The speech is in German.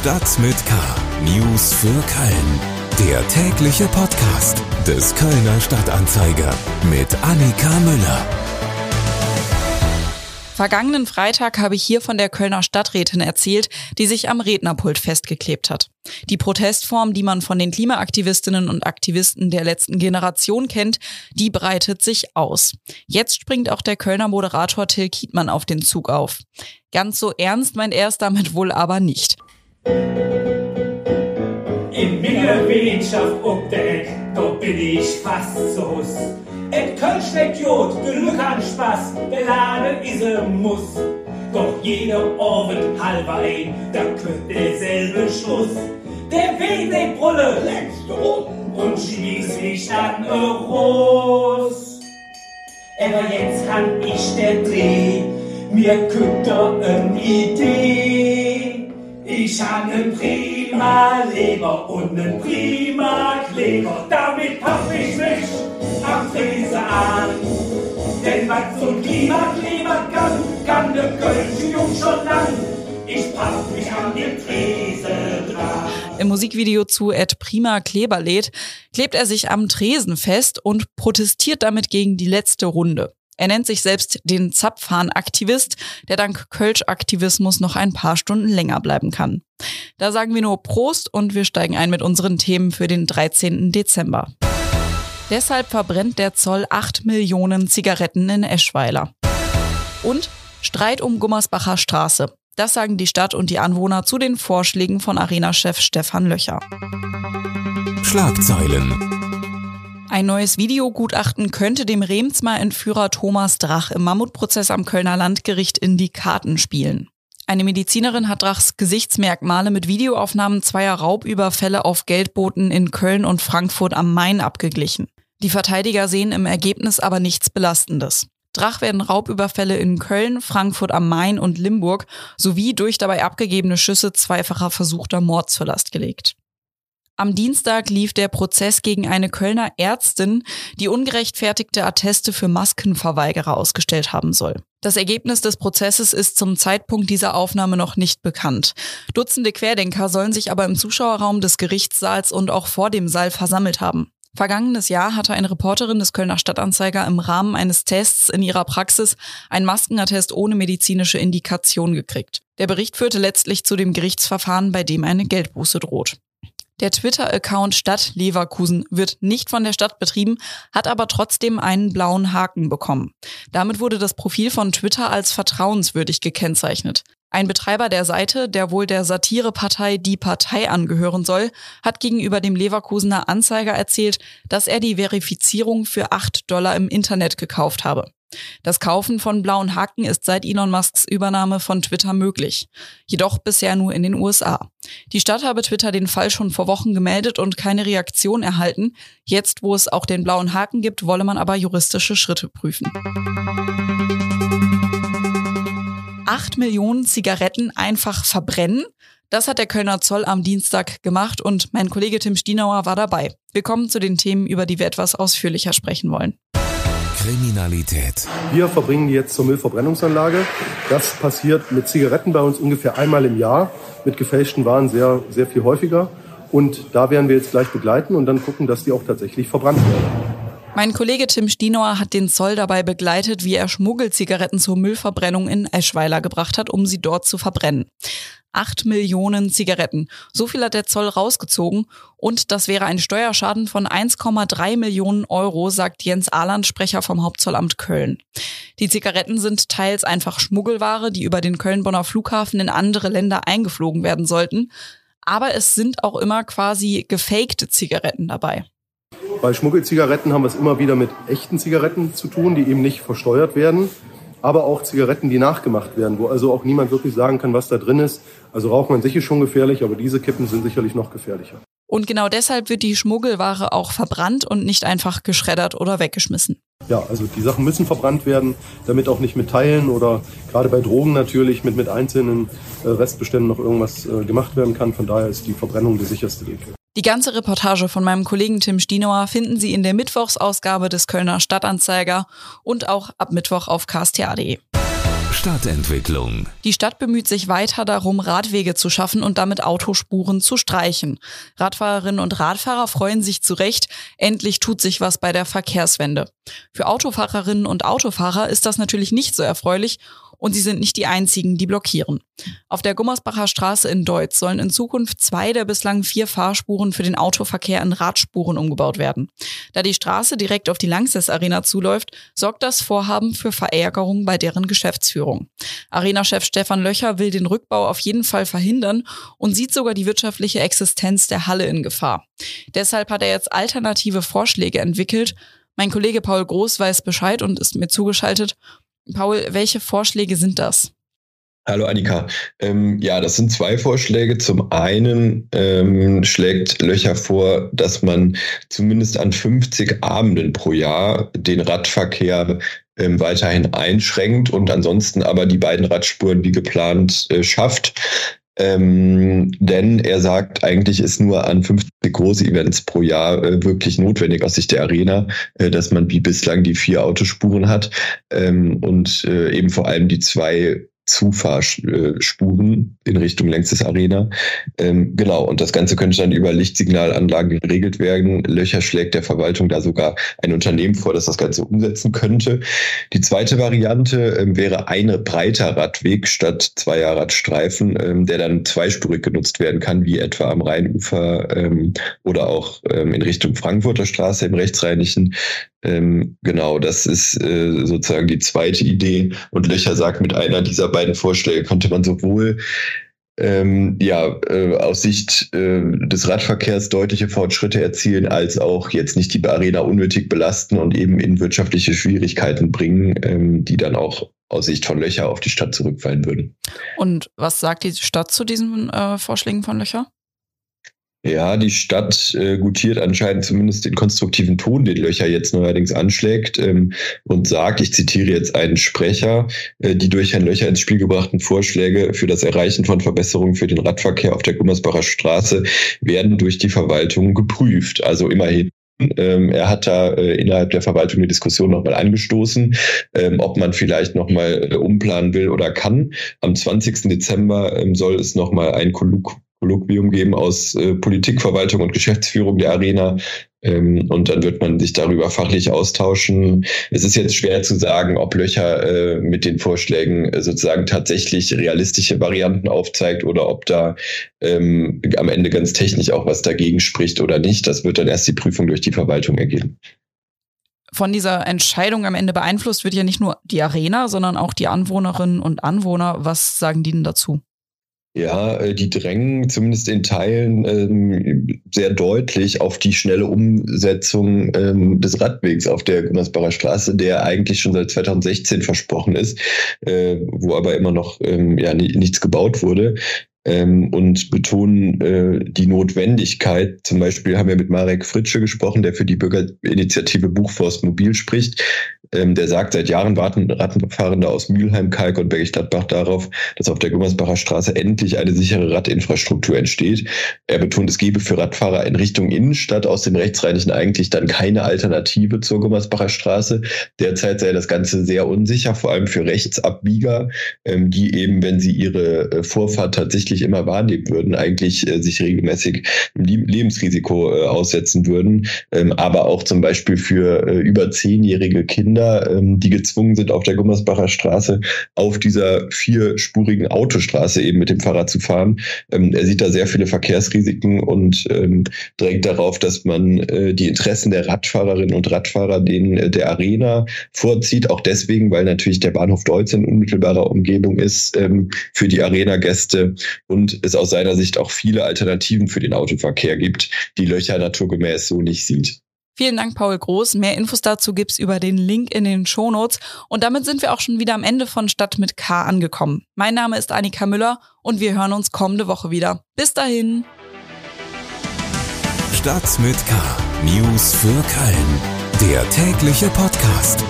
Stadt mit K. News für Köln. Der tägliche Podcast des Kölner Stadtanzeiger mit Annika Müller. Vergangenen Freitag habe ich hier von der Kölner Stadträtin erzählt, die sich am Rednerpult festgeklebt hat. Die Protestform, die man von den Klimaaktivistinnen und Aktivisten der letzten Generation kennt, die breitet sich aus. Jetzt springt auch der Kölner Moderator Till Kietmann auf den Zug auf. Ganz so ernst meint er es damit wohl aber nicht. In meiner Wirtschaft ob der Eck, da bin ich fast so Hus. Et Köln schmeckt Jod, Glück an Spaß, der Laden is a Muss. Doch jeder Abend halber ein, da kommt derselbe Schluss. Der Weg, der Brulle, längst um und schließlich an Euros. Aber jetzt kann ich der Dreh, mir da eine Idee. Ich habe einen prima Leber und einen prima Kleber, damit paff ich mich am Tresen an. Denn was so ein Klimakleber kann, kann der Kölsche Jung schon lang. Ich paff mich an den Tresen dran. Im Musikvideo zu Ed Prima Kleber lädt, klebt er sich am Tresen fest und protestiert damit gegen die letzte Runde. Er nennt sich selbst den Zapfhahn-Aktivist, der dank Kölsch-Aktivismus noch ein paar Stunden länger bleiben kann. Da sagen wir nur Prost und wir steigen ein mit unseren Themen für den 13. Dezember. Deshalb verbrennt der Zoll 8 Millionen Zigaretten in Eschweiler. Und Streit um Gummersbacher Straße. Das sagen die Stadt und die Anwohner zu den Vorschlägen von Arena-Chef Stefan Löcher. Schlagzeilen. Ein neues Videogutachten könnte dem Remsmar-Entführer Thomas Drach im Mammutprozess am Kölner Landgericht in die Karten spielen. Eine Medizinerin hat Drachs Gesichtsmerkmale mit Videoaufnahmen zweier Raubüberfälle auf Geldboten in Köln und Frankfurt am Main abgeglichen. Die Verteidiger sehen im Ergebnis aber nichts Belastendes. Drach werden Raubüberfälle in Köln, Frankfurt am Main und Limburg sowie durch dabei abgegebene Schüsse zweifacher versuchter Mord zur Last gelegt. Am Dienstag lief der Prozess gegen eine Kölner Ärztin, die ungerechtfertigte Atteste für Maskenverweigerer ausgestellt haben soll. Das Ergebnis des Prozesses ist zum Zeitpunkt dieser Aufnahme noch nicht bekannt. Dutzende Querdenker sollen sich aber im Zuschauerraum des Gerichtssaals und auch vor dem Saal versammelt haben. Vergangenes Jahr hatte eine Reporterin des Kölner Stadtanzeiger im Rahmen eines Tests in ihrer Praxis ein Maskenattest ohne medizinische Indikation gekriegt. Der Bericht führte letztlich zu dem Gerichtsverfahren, bei dem eine Geldbuße droht. Der Twitter-Account Stadt Leverkusen wird nicht von der Stadt betrieben, hat aber trotzdem einen blauen Haken bekommen. Damit wurde das Profil von Twitter als vertrauenswürdig gekennzeichnet. Ein Betreiber der Seite, der wohl der Satirepartei Die Partei angehören soll, hat gegenüber dem Leverkusener Anzeiger erzählt, dass er die Verifizierung für 8 Dollar im Internet gekauft habe. Das Kaufen von blauen Haken ist seit Elon Musks Übernahme von Twitter möglich, jedoch bisher nur in den USA. Die Stadt habe Twitter den Fall schon vor Wochen gemeldet und keine Reaktion erhalten. Jetzt, wo es auch den blauen Haken gibt, wolle man aber juristische Schritte prüfen. Acht Millionen Zigaretten einfach verbrennen? Das hat der Kölner Zoll am Dienstag gemacht und mein Kollege Tim Stienauer war dabei. Wir kommen zu den Themen, über die wir etwas ausführlicher sprechen wollen. Kriminalität. Wir verbringen die jetzt zur Müllverbrennungsanlage. Das passiert mit Zigaretten bei uns ungefähr einmal im Jahr, mit gefälschten Waren sehr, sehr viel häufiger. Und da werden wir jetzt gleich begleiten und dann gucken, dass die auch tatsächlich verbrannt werden. Mein Kollege Tim Stienauer hat den Zoll dabei begleitet, wie er Schmuggelzigaretten zur Müllverbrennung in Eschweiler gebracht hat, um sie dort zu verbrennen. Acht Millionen Zigaretten. So viel hat der Zoll rausgezogen und das wäre ein Steuerschaden von 1,3 Millionen Euro, sagt Jens Ahland, Sprecher vom Hauptzollamt Köln. Die Zigaretten sind teils einfach Schmuggelware, die über den Köln-Bonner Flughafen in andere Länder eingeflogen werden sollten. Aber es sind auch immer quasi gefakte Zigaretten dabei. Bei Schmuggelzigaretten haben wir es immer wieder mit echten Zigaretten zu tun, die eben nicht versteuert werden aber auch Zigaretten, die nachgemacht werden, wo also auch niemand wirklich sagen kann, was da drin ist. Also Rauchen an sich ist schon gefährlich, aber diese Kippen sind sicherlich noch gefährlicher. Und genau deshalb wird die Schmuggelware auch verbrannt und nicht einfach geschreddert oder weggeschmissen. Ja, also die Sachen müssen verbrannt werden, damit auch nicht mit Teilen oder gerade bei Drogen natürlich mit, mit einzelnen äh, Restbeständen noch irgendwas äh, gemacht werden kann. Von daher ist die Verbrennung der sicherste Weg. Die ganze Reportage von meinem Kollegen Tim Stienauer finden Sie in der Mittwochsausgabe des Kölner Stadtanzeiger und auch ab Mittwoch auf ksta.de. Stadtentwicklung. Die Stadt bemüht sich weiter darum, Radwege zu schaffen und damit Autospuren zu streichen. Radfahrerinnen und Radfahrer freuen sich zu Recht, endlich tut sich was bei der Verkehrswende. Für Autofahrerinnen und Autofahrer ist das natürlich nicht so erfreulich und sie sind nicht die einzigen, die blockieren. Auf der Gummersbacher Straße in Deutz sollen in Zukunft zwei der bislang vier Fahrspuren für den Autoverkehr in Radspuren umgebaut werden. Da die Straße direkt auf die Lanxess Arena zuläuft, sorgt das Vorhaben für Verärgerung bei deren Geschäftsführung. Arena-Chef Stefan Löcher will den Rückbau auf jeden Fall verhindern und sieht sogar die wirtschaftliche Existenz der Halle in Gefahr. Deshalb hat er jetzt alternative Vorschläge entwickelt. Mein Kollege Paul Groß weiß Bescheid und ist mir zugeschaltet. Paul, welche Vorschläge sind das? Hallo Annika. Ähm, ja, das sind zwei Vorschläge. Zum einen ähm, schlägt Löcher vor, dass man zumindest an 50 Abenden pro Jahr den Radverkehr ähm, weiterhin einschränkt und ansonsten aber die beiden Radspuren wie geplant äh, schafft. Ähm, denn er sagt, eigentlich ist nur an 50 große Events pro Jahr äh, wirklich notwendig aus Sicht der Arena, äh, dass man wie bislang die vier Autospuren hat ähm, und äh, eben vor allem die zwei Zufahrspuren in Richtung längstes Arena. Ähm, genau, und das Ganze könnte dann über Lichtsignalanlagen geregelt werden. Löcher schlägt der Verwaltung da sogar ein Unternehmen vor, das das Ganze umsetzen könnte. Die zweite Variante ähm, wäre ein breiter Radweg statt zweier Radstreifen, ähm, der dann zweispurig genutzt werden kann, wie etwa am Rheinufer ähm, oder auch ähm, in Richtung Frankfurter Straße im Rechtsrheinischen. Ähm, genau, das ist äh, sozusagen die zweite Idee. Und Löcher sagt, mit einer dieser beiden Vorschläge könnte man sowohl ähm, ja, äh, aus Sicht äh, des Radverkehrs deutliche Fortschritte erzielen, als auch jetzt nicht die Arena unnötig belasten und eben in wirtschaftliche Schwierigkeiten bringen, ähm, die dann auch aus Sicht von Löcher auf die Stadt zurückfallen würden. Und was sagt die Stadt zu diesen äh, Vorschlägen von Löcher? Ja, die Stadt äh, gutiert anscheinend zumindest den konstruktiven Ton, den Löcher jetzt neuerdings anschlägt ähm, und sagt, ich zitiere jetzt einen Sprecher, äh, die durch Herrn Löcher ins Spiel gebrachten Vorschläge für das Erreichen von Verbesserungen für den Radverkehr auf der Gummersbacher Straße werden durch die Verwaltung geprüft. Also immerhin ähm, er hat da äh, innerhalb der Verwaltung die Diskussion nochmal angestoßen, ähm, ob man vielleicht nochmal äh, umplanen will oder kann. Am 20. Dezember ähm, soll es nochmal ein Kollok Kolloquium geben aus äh, Politik, Verwaltung und Geschäftsführung der Arena. Ähm, und dann wird man sich darüber fachlich austauschen. Es ist jetzt schwer zu sagen, ob Löcher äh, mit den Vorschlägen äh, sozusagen tatsächlich realistische Varianten aufzeigt oder ob da ähm, am Ende ganz technisch auch was dagegen spricht oder nicht. Das wird dann erst die Prüfung durch die Verwaltung ergeben von dieser Entscheidung am Ende beeinflusst wird ja nicht nur die Arena, sondern auch die Anwohnerinnen und Anwohner. Was sagen die denn dazu? Ja, äh, die drängen zumindest in Teilen ähm, sehr deutlich auf die schnelle Umsetzung ähm, des Radwegs auf der Gunnersbacher Straße, der eigentlich schon seit 2016 versprochen ist, äh, wo aber immer noch ähm, ja, nichts gebaut wurde ähm, und betonen äh, die Notwendigkeit. Zum Beispiel haben wir mit Marek Fritsche gesprochen, der für die Bürgerinitiative Buchforst Mobil spricht. Ähm, der sagt, seit Jahren warten Radfahrende aus Mülheim, Kalk und Bergisch Gladbach darauf, dass auf der Gummersbacher Straße endlich eine sichere Radinfrastruktur entsteht. Er betont, es gebe für Radfahrer in Richtung Innenstadt aus dem Rechtsrheinischen eigentlich dann keine Alternative zur Gummersbacher Straße. Derzeit sei das Ganze sehr unsicher, vor allem für Rechtsabbieger, ähm, die eben, wenn sie ihre äh, Vorfahrt tatsächlich immer wahrnehmen würden, eigentlich äh, sich regelmäßig Lebensrisiko äh, aussetzen würden. Ähm, aber auch zum Beispiel für über zehnjährige Kinder, ähm, die gezwungen sind, auf der Gummersbacher Straße auf dieser vierspurigen Autostraße eben mit dem Fahrrad zu fahren. Ähm, er sieht da sehr viele Verkehrsrisiken und ähm, drängt darauf, dass man äh, die Interessen der Radfahrerinnen und Radfahrer denen äh, der Arena vorzieht. Auch deswegen, weil natürlich der Bahnhof Deutz in unmittelbarer Umgebung ist ähm, für die Arena-Gäste und es aus seiner Sicht auch viele Alternativen für den Autoverkehr gibt, die Löcher naturgemäß so nicht sieht. Vielen Dank, Paul Groß. Mehr Infos dazu gibt's über den Link in den Shownotes. Und damit sind wir auch schon wieder am Ende von Stadt mit K angekommen. Mein Name ist Annika Müller und wir hören uns kommende Woche wieder. Bis dahin. Stadt mit K. News für Köln. Der tägliche Podcast.